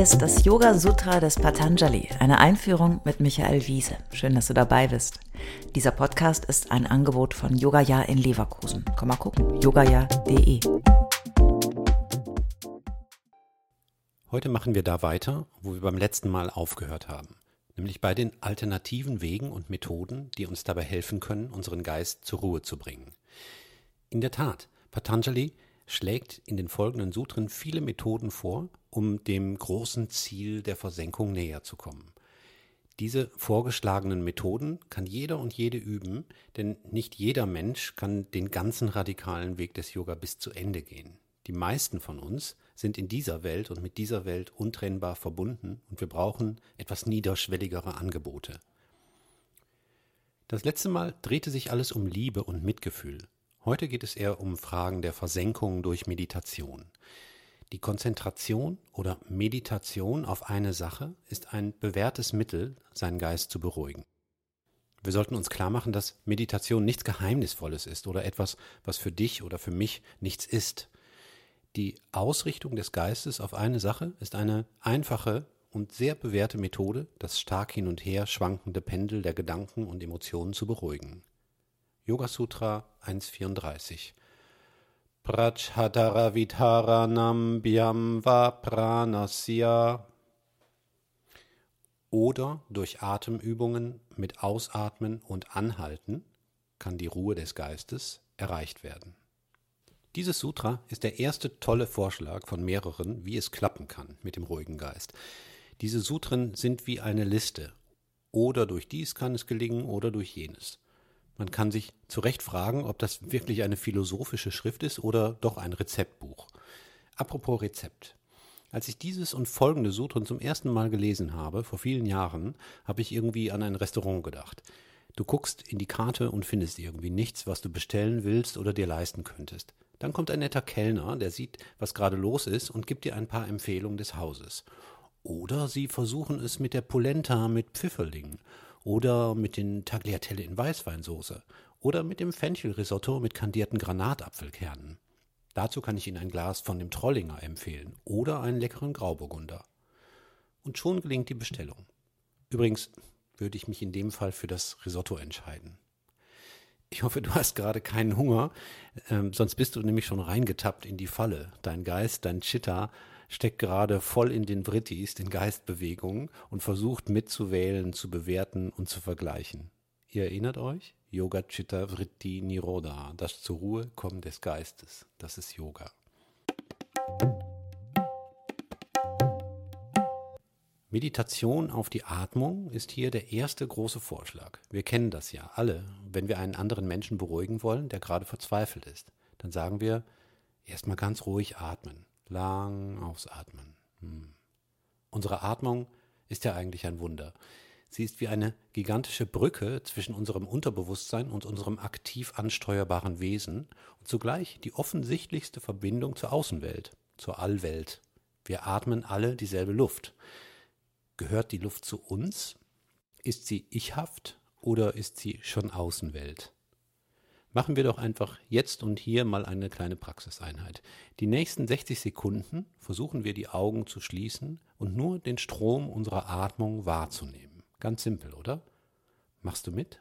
Ist das Yoga Sutra des Patanjali, eine Einführung mit Michael Wiese. Schön, dass du dabei bist. Dieser Podcast ist ein Angebot von Yogaya in Leverkusen. Komm mal gucken, yogaya.de. Heute machen wir da weiter, wo wir beim letzten Mal aufgehört haben, nämlich bei den alternativen Wegen und Methoden, die uns dabei helfen können, unseren Geist zur Ruhe zu bringen. In der Tat, Patanjali schlägt in den folgenden Sutren viele Methoden vor, um dem großen Ziel der Versenkung näher zu kommen. Diese vorgeschlagenen Methoden kann jeder und jede üben, denn nicht jeder Mensch kann den ganzen radikalen Weg des Yoga bis zu Ende gehen. Die meisten von uns sind in dieser Welt und mit dieser Welt untrennbar verbunden und wir brauchen etwas niederschwelligere Angebote. Das letzte Mal drehte sich alles um Liebe und Mitgefühl. Heute geht es eher um Fragen der Versenkung durch Meditation. Die Konzentration oder Meditation auf eine Sache ist ein bewährtes Mittel, seinen Geist zu beruhigen. Wir sollten uns klar machen, dass Meditation nichts Geheimnisvolles ist oder etwas, was für dich oder für mich nichts ist. Die Ausrichtung des Geistes auf eine Sache ist eine einfache und sehr bewährte Methode, das stark hin und her schwankende Pendel der Gedanken und Emotionen zu beruhigen. Yoga Sutra 134 Prachadara Vitaranam Byamva Pranasya oder durch Atemübungen mit Ausatmen und Anhalten kann die Ruhe des Geistes erreicht werden. Dieses Sutra ist der erste tolle Vorschlag von mehreren, wie es klappen kann mit dem ruhigen Geist. Diese Sutren sind wie eine Liste. Oder durch dies kann es gelingen oder durch jenes. Man kann sich zu Recht fragen, ob das wirklich eine philosophische Schrift ist oder doch ein Rezeptbuch. Apropos Rezept. Als ich dieses und folgende Sutren zum ersten Mal gelesen habe, vor vielen Jahren, habe ich irgendwie an ein Restaurant gedacht. Du guckst in die Karte und findest irgendwie nichts, was du bestellen willst oder dir leisten könntest. Dann kommt ein netter Kellner, der sieht, was gerade los ist und gibt dir ein paar Empfehlungen des Hauses. Oder sie versuchen es mit der Polenta mit Pfifferlingen oder mit den Tagliatelle in Weißweinsoße oder mit dem Fenchelrisotto mit kandierten Granatapfelkernen. Dazu kann ich Ihnen ein Glas von dem Trollinger empfehlen oder einen leckeren Grauburgunder. Und schon gelingt die Bestellung. Übrigens würde ich mich in dem Fall für das Risotto entscheiden. Ich hoffe, du hast gerade keinen Hunger, ähm, sonst bist du nämlich schon reingetappt in die Falle. Dein Geist, dein Chitta steckt gerade voll in den Vrittis, den Geistbewegungen und versucht mitzuwählen, zu bewerten und zu vergleichen. Ihr erinnert euch? Yoga Chitta Vritti Niroda, das zur Ruhe kommen des Geistes. Das ist Yoga. Meditation auf die Atmung ist hier der erste große Vorschlag. Wir kennen das ja alle. Wenn wir einen anderen Menschen beruhigen wollen, der gerade verzweifelt ist, dann sagen wir erstmal ganz ruhig atmen. Lang ausatmen. Hm. Unsere Atmung ist ja eigentlich ein Wunder. Sie ist wie eine gigantische Brücke zwischen unserem Unterbewusstsein und unserem aktiv ansteuerbaren Wesen und zugleich die offensichtlichste Verbindung zur Außenwelt, zur Allwelt. Wir atmen alle dieselbe Luft. Gehört die Luft zu uns? Ist sie ichhaft oder ist sie schon Außenwelt? Machen wir doch einfach jetzt und hier mal eine kleine Praxiseinheit. Die nächsten 60 Sekunden versuchen wir die Augen zu schließen und nur den Strom unserer Atmung wahrzunehmen. Ganz simpel, oder? Machst du mit?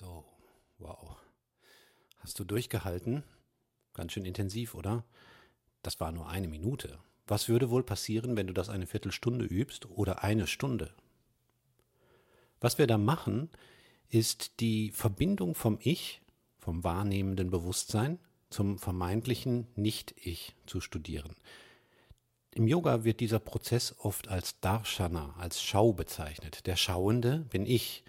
So, wow. Hast du durchgehalten? Ganz schön intensiv, oder? Das war nur eine Minute. Was würde wohl passieren, wenn du das eine Viertelstunde übst oder eine Stunde? Was wir da machen, ist die Verbindung vom Ich, vom wahrnehmenden Bewusstsein zum vermeintlichen Nicht-Ich zu studieren. Im Yoga wird dieser Prozess oft als Darshana, als Schau bezeichnet. Der Schauende bin ich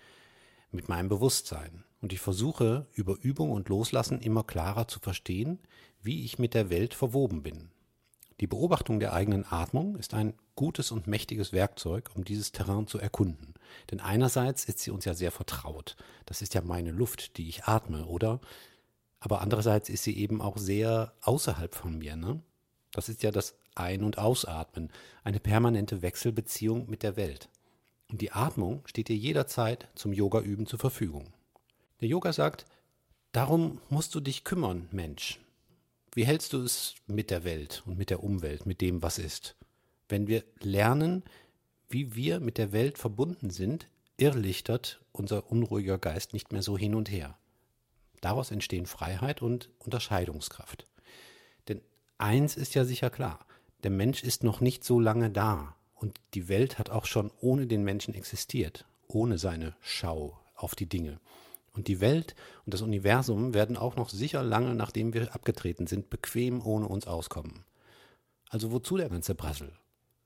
mit meinem Bewusstsein. Und ich versuche über Übung und Loslassen immer klarer zu verstehen, wie ich mit der Welt verwoben bin. Die Beobachtung der eigenen Atmung ist ein gutes und mächtiges Werkzeug, um dieses Terrain zu erkunden. Denn einerseits ist sie uns ja sehr vertraut. Das ist ja meine Luft, die ich atme, oder? Aber andererseits ist sie eben auch sehr außerhalb von mir. Ne? Das ist ja das Ein- und Ausatmen, eine permanente Wechselbeziehung mit der Welt. Und die Atmung steht dir jederzeit zum Yoga-Üben zur Verfügung. Der Yoga sagt, darum musst du dich kümmern, Mensch. Wie hältst du es mit der Welt und mit der Umwelt, mit dem, was ist? Wenn wir lernen, wie wir mit der Welt verbunden sind, irrlichtert unser unruhiger Geist nicht mehr so hin und her. Daraus entstehen Freiheit und Unterscheidungskraft. Denn eins ist ja sicher klar, der Mensch ist noch nicht so lange da und die Welt hat auch schon ohne den Menschen existiert, ohne seine Schau auf die Dinge. Und die Welt und das Universum werden auch noch sicher lange, nachdem wir abgetreten sind, bequem ohne uns auskommen. Also wozu der ganze Brassel?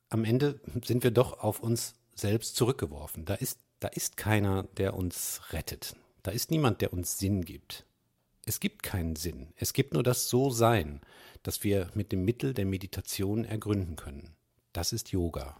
Am Ende sind wir doch auf uns selbst zurückgeworfen. Da ist, da ist keiner, der uns rettet. Da ist niemand, der uns Sinn gibt. Es gibt keinen Sinn. Es gibt nur das So-Sein, das wir mit dem Mittel der Meditation ergründen können. Das ist Yoga.